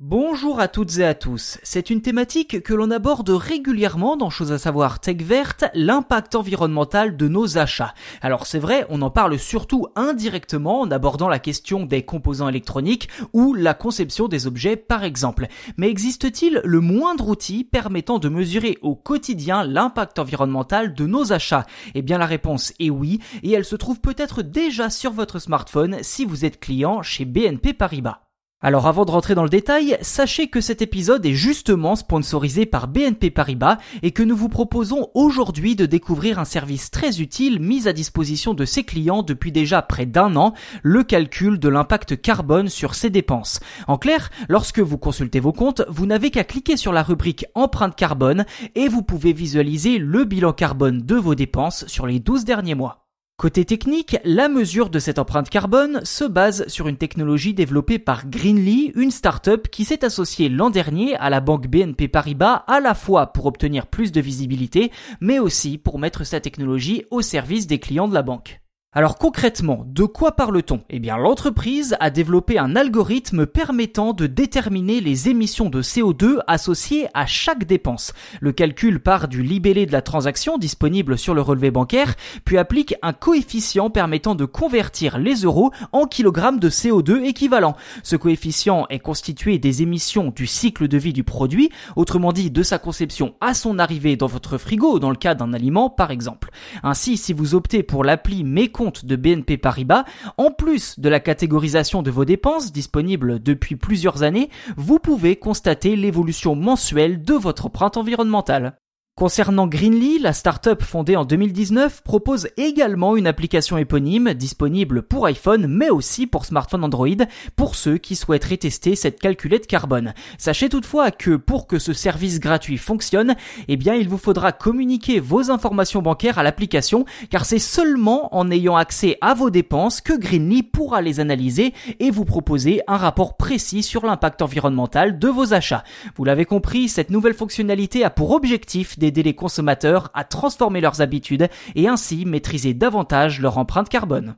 Bonjour à toutes et à tous. C'est une thématique que l'on aborde régulièrement dans Choses à savoir Tech Verte, l'impact environnemental de nos achats. Alors c'est vrai, on en parle surtout indirectement en abordant la question des composants électroniques ou la conception des objets par exemple. Mais existe-t-il le moindre outil permettant de mesurer au quotidien l'impact environnemental de nos achats? Eh bien la réponse est oui, et elle se trouve peut-être déjà sur votre smartphone si vous êtes client chez BNP Paribas. Alors avant de rentrer dans le détail, sachez que cet épisode est justement sponsorisé par BNP Paribas et que nous vous proposons aujourd'hui de découvrir un service très utile mis à disposition de ses clients depuis déjà près d'un an, le calcul de l'impact carbone sur ses dépenses. En clair, lorsque vous consultez vos comptes, vous n'avez qu'à cliquer sur la rubrique empreinte carbone et vous pouvez visualiser le bilan carbone de vos dépenses sur les 12 derniers mois. Côté technique, la mesure de cette empreinte carbone se base sur une technologie développée par Greenly, une start-up qui s'est associée l'an dernier à la banque BNP Paribas à la fois pour obtenir plus de visibilité, mais aussi pour mettre sa technologie au service des clients de la banque. Alors concrètement, de quoi parle-t-on? Eh bien l'entreprise a développé un algorithme permettant de déterminer les émissions de CO2 associées à chaque dépense. Le calcul part du libellé de la transaction disponible sur le relevé bancaire, puis applique un coefficient permettant de convertir les euros en kilogrammes de CO2 équivalent. Ce coefficient est constitué des émissions du cycle de vie du produit, autrement dit de sa conception à son arrivée dans votre frigo dans le cas d'un aliment par exemple. Ainsi, si vous optez pour l'appli de BNP Paribas, en plus de la catégorisation de vos dépenses disponible depuis plusieurs années, vous pouvez constater l'évolution mensuelle de votre empreinte environnementale. Concernant Greenly, la startup fondée en 2019 propose également une application éponyme disponible pour iPhone mais aussi pour smartphone Android pour ceux qui souhaiteraient tester cette calculette carbone. Sachez toutefois que pour que ce service gratuit fonctionne, eh bien il vous faudra communiquer vos informations bancaires à l'application car c'est seulement en ayant accès à vos dépenses que Greenly pourra les analyser et vous proposer un rapport précis sur l'impact environnemental de vos achats. Vous l'avez compris, cette nouvelle fonctionnalité a pour objectif d'aider les consommateurs à transformer leurs habitudes et ainsi maîtriser davantage leur empreinte carbone.